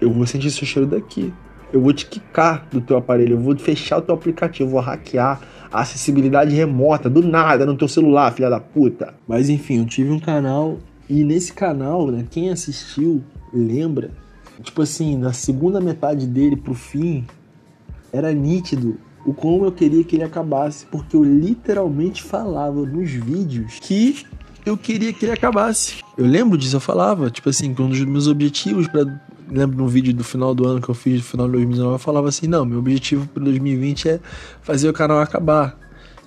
eu vou sentir seu cheiro daqui. Eu vou te quicar do teu aparelho, eu vou fechar o teu aplicativo, eu vou hackear a acessibilidade remota, do nada, no teu celular, filha da puta. Mas enfim, eu tive um canal e nesse canal, né, quem assistiu lembra, tipo assim, na segunda metade dele pro fim, era nítido o como eu queria que ele acabasse, porque eu literalmente falava nos vídeos que eu queria que ele acabasse. Eu lembro disso, eu falava, tipo assim, que um dos meus objetivos para lembro no vídeo do final do ano que eu fiz, no final de 2019, eu falava assim: não, meu objetivo para 2020 é fazer o canal acabar.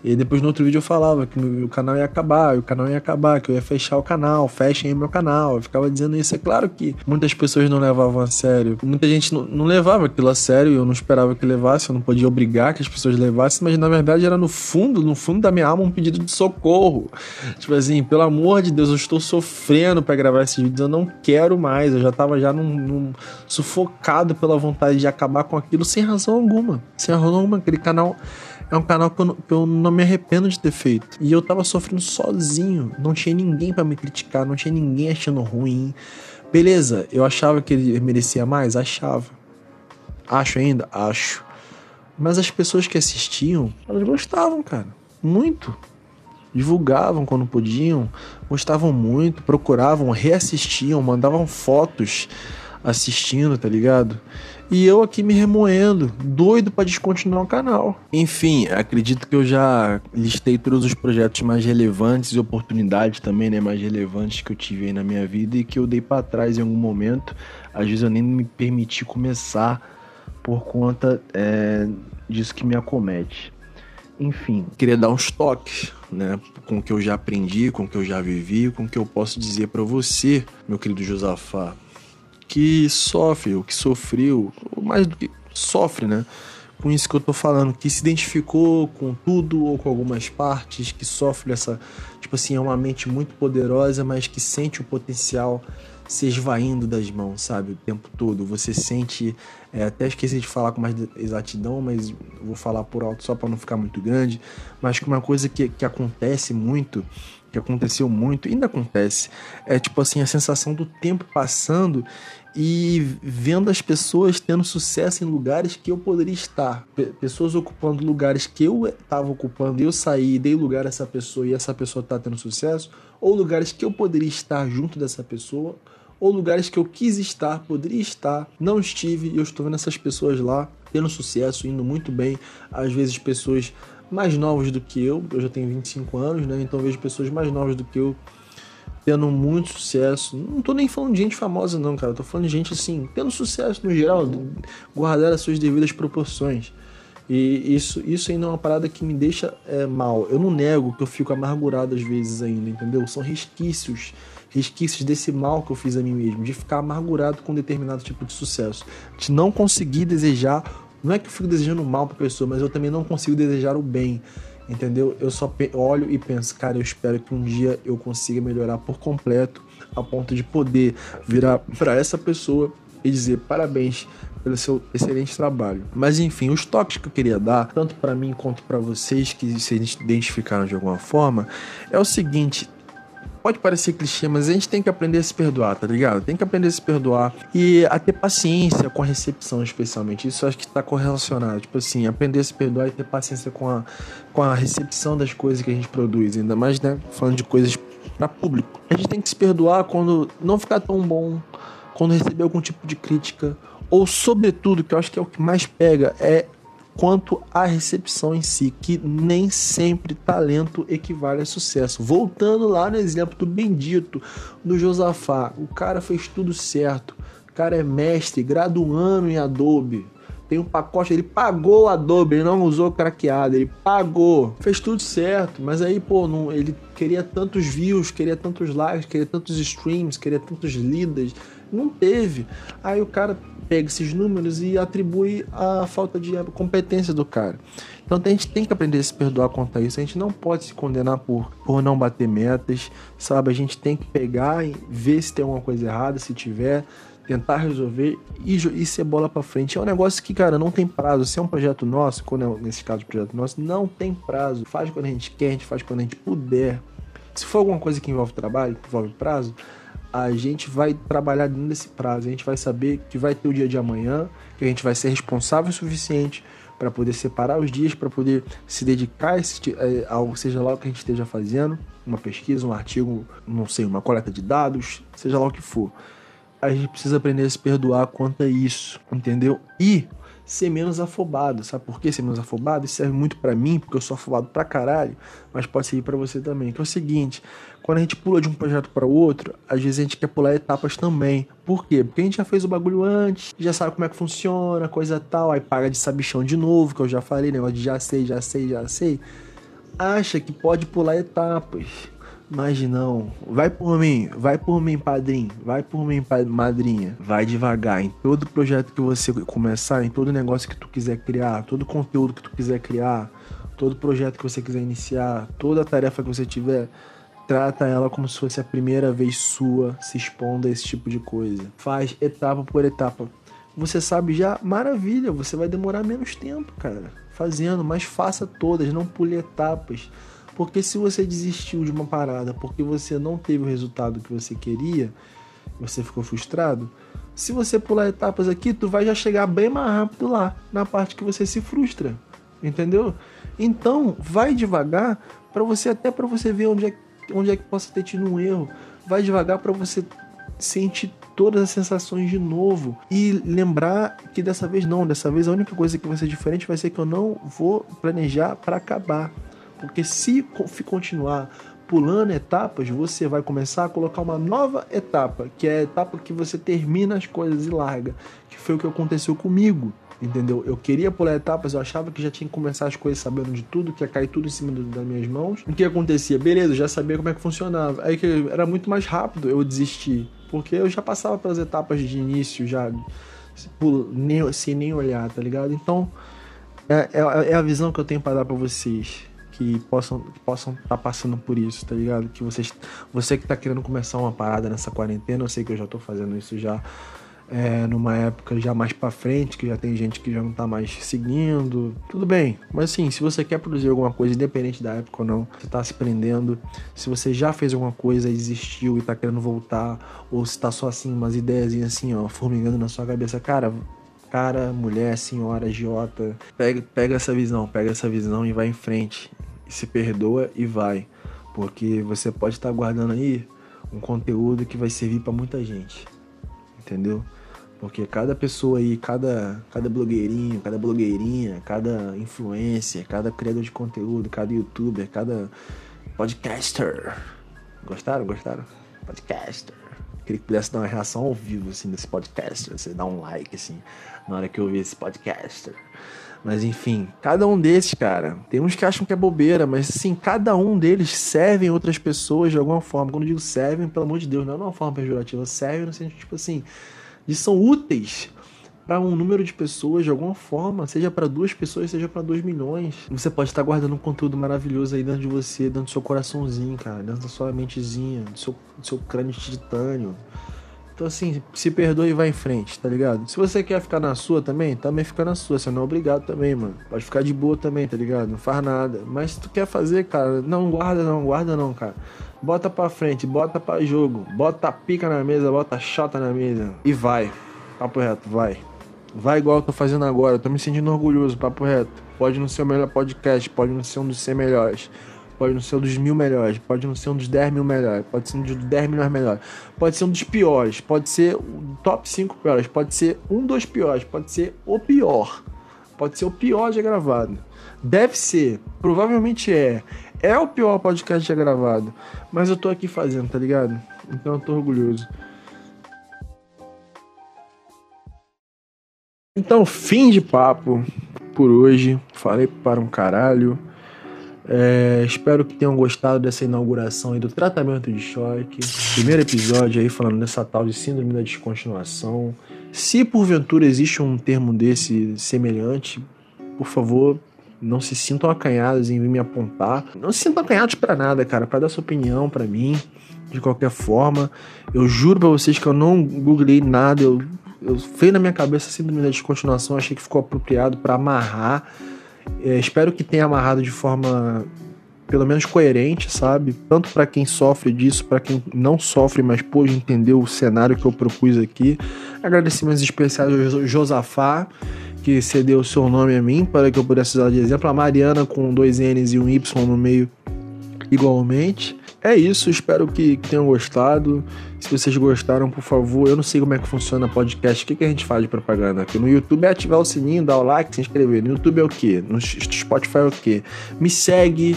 E depois no outro vídeo eu falava que o canal ia acabar, o canal ia acabar, que eu ia fechar o canal, fechem meu canal. Eu ficava dizendo isso. É claro que muitas pessoas não levavam a sério. Muita gente não, não levava aquilo a sério, eu não esperava que levasse, eu não podia obrigar que as pessoas levassem, mas na verdade era no fundo, no fundo da minha alma, um pedido de socorro. Tipo assim, pelo amor de Deus, eu estou sofrendo para gravar esses vídeos, eu não quero mais. Eu já tava já num, num, sufocado pela vontade de acabar com aquilo sem razão alguma. Sem razão alguma. Aquele canal é um canal que eu, não, que eu não me arrependo de ter feito. E eu tava sofrendo sozinho. Não tinha ninguém para me criticar, não tinha ninguém achando ruim. Beleza, eu achava que ele merecia mais? Achava. Acho ainda? Acho. Mas as pessoas que assistiam, elas gostavam, cara. Muito. Divulgavam quando podiam, gostavam muito, procuravam, reassistiam, mandavam fotos assistindo, tá ligado? E eu aqui me remoendo, doido para descontinuar o canal. Enfim, acredito que eu já listei todos os projetos mais relevantes e oportunidades também, né, mais relevantes que eu tive aí na minha vida e que eu dei para trás em algum momento. Às vezes eu nem me permiti começar por conta é, disso que me acomete. Enfim, queria dar uns toques, né, com o que eu já aprendi, com o que eu já vivi, com o que eu posso dizer para você, meu querido Josafá que sofre, ou que sofreu, ou mais do que sofre, né? Com isso que eu tô falando, que se identificou com tudo ou com algumas partes, que sofre essa, tipo assim, é uma mente muito poderosa, mas que sente o potencial se esvaindo das mãos, sabe? O tempo todo. Você sente. É, até esqueci de falar com mais exatidão, mas vou falar por alto só para não ficar muito grande. Mas que uma coisa que, que acontece muito que aconteceu muito, ainda acontece, é tipo assim, a sensação do tempo passando e vendo as pessoas tendo sucesso em lugares que eu poderia estar. P pessoas ocupando lugares que eu estava ocupando, eu saí, dei lugar a essa pessoa e essa pessoa está tendo sucesso, ou lugares que eu poderia estar junto dessa pessoa, ou lugares que eu quis estar, poderia estar, não estive e eu estou vendo essas pessoas lá tendo sucesso, indo muito bem, às vezes pessoas mais novos do que eu, eu já tenho 25 anos, né? Então vejo pessoas mais novas do que eu tendo muito sucesso. Não tô nem falando de gente famosa, não, cara. tô falando de gente assim, tendo sucesso no geral, guardar as suas devidas proporções. E isso, isso ainda é uma parada que me deixa é, mal. Eu não nego que eu fico amargurado às vezes ainda, entendeu? São resquícios, resquícios desse mal que eu fiz a mim mesmo, de ficar amargurado com determinado tipo de sucesso, de não conseguir desejar não é que eu fico desejando mal pra pessoa, mas eu também não consigo desejar o bem. Entendeu? Eu só olho e penso, cara, eu espero que um dia eu consiga melhorar por completo, a ponto de poder virar para essa pessoa e dizer parabéns pelo seu excelente trabalho. Mas enfim, os toques que eu queria dar, tanto para mim quanto para vocês que se identificaram de alguma forma, é o seguinte: Pode parecer clichê, mas a gente tem que aprender a se perdoar, tá ligado? Tem que aprender a se perdoar e a ter paciência com a recepção, especialmente. Isso acho que tá correlacionado. Tipo assim, aprender a se perdoar e ter paciência com a, com a recepção das coisas que a gente produz. Ainda mais, né? Falando de coisas para público. A gente tem que se perdoar quando não ficar tão bom, quando receber algum tipo de crítica. Ou, sobretudo, que eu acho que é o que mais pega, é quanto à recepção em si, que nem sempre talento equivale a sucesso. Voltando lá no exemplo do bendito do Josafá, o cara fez tudo certo, o cara é mestre, graduando em Adobe, tem um pacote, ele pagou o Adobe, ele não usou craqueado, ele pagou, fez tudo certo, mas aí, pô, não, ele queria tantos views, queria tantos likes, queria tantos streams, queria tantos lidas, não teve. Aí o cara pega esses números e atribui a falta de competência do cara. Então a gente tem que aprender a se perdoar quanto a isso. A gente não pode se condenar por, por não bater metas, sabe? A gente tem que pegar e ver se tem alguma coisa errada, se tiver, tentar resolver e, e ser bola para frente. É um negócio que, cara, não tem prazo. Se é um projeto nosso, quando é, nesse caso, projeto nosso, não tem prazo. Faz quando a gente quer, a gente faz quando a gente puder. Se for alguma coisa que envolve trabalho, que envolve prazo, a gente vai trabalhar dentro desse prazo. A gente vai saber que vai ter o dia de amanhã, que a gente vai ser responsável o suficiente para poder separar os dias, para poder se dedicar a é, ao seja lá o que a gente esteja fazendo, uma pesquisa, um artigo, não sei, uma coleta de dados, seja lá o que for. A gente precisa aprender a se perdoar quanto a isso, entendeu? E ser menos afobado. Sabe por que ser menos afobado? Isso serve muito para mim, porque eu sou afobado pra caralho, mas pode servir para você também. Que é o seguinte, quando a gente pula de um projeto para outro, às vezes a gente quer pular etapas também. Por quê? Porque a gente já fez o bagulho antes, já sabe como é que funciona, coisa tal, aí paga de sabichão de novo, que eu já falei, negócio de já sei, já sei, já sei. Acha que pode pular etapas mas não, vai por mim, vai por mim, padrinho, vai por mim, madrinha. Vai devagar em todo projeto que você começar, em todo negócio que tu quiser criar, todo conteúdo que tu quiser criar, todo projeto que você quiser iniciar, toda tarefa que você tiver, trata ela como se fosse a primeira vez sua se expondo a esse tipo de coisa. Faz etapa por etapa. Você sabe já, maravilha, você vai demorar menos tempo, cara, fazendo, mas faça todas, não pule etapas. Porque se você desistiu de uma parada porque você não teve o resultado que você queria, você ficou frustrado, se você pular etapas aqui, tu vai já chegar bem mais rápido lá, na parte que você se frustra. Entendeu? Então, vai devagar para você até para você ver onde é, onde é que possa ter tido um erro. Vai devagar para você sentir todas as sensações de novo e lembrar que dessa vez não, dessa vez a única coisa que vai ser diferente vai ser que eu não vou planejar para acabar. Porque se continuar pulando etapas, você vai começar a colocar uma nova etapa, que é a etapa que você termina as coisas e larga, que foi o que aconteceu comigo. Entendeu? Eu queria pular etapas, eu achava que já tinha que começar as coisas sabendo de tudo, que ia cair tudo em cima das minhas mãos. O que acontecia? Beleza, já sabia como é que funcionava. Aí que era muito mais rápido eu desistir, porque eu já passava pelas etapas de início, já sem nem olhar, tá ligado? Então, é, é, é a visão que eu tenho para dar para vocês que possam que possam estar tá passando por isso, tá ligado? Que vocês, você que tá querendo começar uma parada nessa quarentena, eu sei que eu já tô fazendo isso já é, numa época já mais para frente, que já tem gente que já não tá mais seguindo. Tudo bem, mas assim, se você quer produzir alguma coisa, independente da época ou não, você tá se prendendo. Se você já fez alguma coisa e desistiu e tá querendo voltar, ou se tá só assim, umas ideias assim, ó, formigando na sua cabeça, cara, cara, mulher, senhora, agiota, pega, pega essa visão, pega essa visão e vai em frente se perdoa e vai. Porque você pode estar guardando aí um conteúdo que vai servir para muita gente. Entendeu? Porque cada pessoa aí, cada, cada blogueirinho, cada blogueirinha, cada influencer, cada criador de conteúdo, cada youtuber, cada podcaster. Gostaram? Gostaram? Podcaster. Queria que pudesse dar uma reação ao vivo, assim, nesse podcaster. Você dá um like, assim, na hora que eu ouvir esse podcaster. Mas enfim, cada um desses, cara, tem uns que acham que é bobeira, mas assim, cada um deles servem outras pessoas de alguma forma. Quando eu digo servem, pelo amor de Deus, não é uma forma pejorativa, servem no sentido, tipo assim, de são úteis para um número de pessoas de alguma forma, seja para duas pessoas, seja para dois milhões. Você pode estar guardando um conteúdo maravilhoso aí dentro de você, dentro do seu coraçãozinho, cara, dentro da sua mentezinha, do seu, do seu crânio de titânio. Então, assim, se perdoe e vai em frente, tá ligado? Se você quer ficar na sua também, também fica na sua. Você não é obrigado também, mano. Pode ficar de boa também, tá ligado? Não faz nada. Mas se tu quer fazer, cara, não guarda não, guarda não, cara. Bota pra frente, bota pra jogo. Bota pica na mesa, bota chota na mesa. E vai. Papo reto, vai. Vai igual eu tô fazendo agora. Eu tô me sentindo orgulhoso, papo reto. Pode não ser o melhor podcast, pode não ser um dos 100 melhores pode não ser um dos mil melhores, pode não ser um dos 10 mil melhores, pode ser um dos 10 milhões melhores, pode ser um dos piores, pode ser o top 5 piores, pode ser um dos piores, pode ser o pior, pode ser o pior já gravado. Deve ser, provavelmente é. É o pior podcast já gravado, mas eu tô aqui fazendo, tá ligado? Então eu tô orgulhoso. Então, fim de papo por hoje. Falei para um caralho. É, espero que tenham gostado dessa inauguração aí do tratamento de choque. Primeiro episódio aí falando dessa tal de síndrome da descontinuação. Se porventura existe um termo desse semelhante, por favor, não se sintam acanhados em me apontar. Não se sintam acanhados para nada, cara, para dar sua opinião para mim. De qualquer forma, eu juro para vocês que eu não googlei nada, eu, eu veio na minha cabeça a síndrome da descontinuação, achei que ficou apropriado para amarrar é, espero que tenha amarrado de forma pelo menos coerente, sabe? Tanto para quem sofre disso, para quem não sofre, mas pôde entender o cenário que eu propus aqui. Agradecimentos especiais ao Josafá, que cedeu o seu nome a mim para que eu pudesse usar de exemplo. A Mariana com dois N's e um Y no meio igualmente. É isso, espero que, tenham gostado. Se vocês gostaram, por favor, eu não sei como é que funciona podcast. O que, que a gente faz de propaganda aqui? No YouTube é ativar o sininho, dar o like, se inscrever. No YouTube é o quê? No Spotify é o quê? Me segue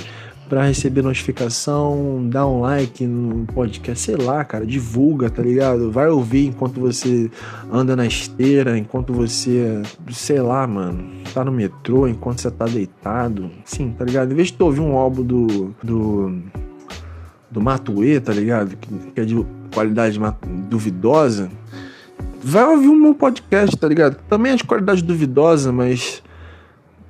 para receber notificação, dá um like no podcast, sei lá, cara, divulga, tá ligado? Vai ouvir enquanto você anda na esteira, enquanto você, sei lá, mano, tá no metrô, enquanto você tá deitado. Sim, tá ligado? Em vez de tu ouvir um álbum do. do. Do Matuê, tá ligado? Que, é de qualidade duvidosa. Vai ouvir um bom podcast, tá ligado? Também é de qualidade duvidosa, mas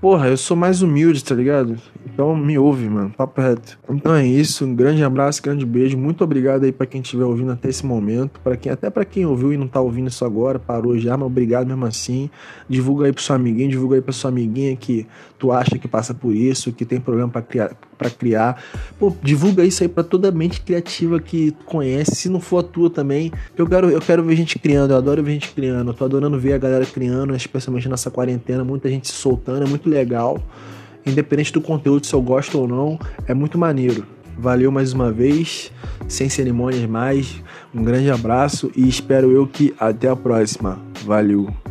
porra, eu sou mais humilde, tá ligado? Então me ouve, mano, papo reto. Então é isso, um grande abraço, grande beijo. Muito obrigado aí para quem estiver ouvindo até esse momento, para quem até para quem ouviu e não tá ouvindo isso agora, parou já, mas obrigado mesmo assim. Divulga aí pro seu amiguinho, divulga aí pra sua amiguinha que tu acha que passa por isso, que tem problema para criar, para criar. Pô, divulga isso aí para toda mente criativa que conhece, se não for a tua também. Eu quero eu quero ver gente criando, eu adoro ver gente criando. Eu tô adorando ver a galera criando, especialmente nessa quarentena, muita gente se soltando, é muito legal. Independente do conteúdo, se eu gosto ou não, é muito maneiro. Valeu mais uma vez, sem cerimônias mais. Um grande abraço e espero eu que até a próxima. Valeu.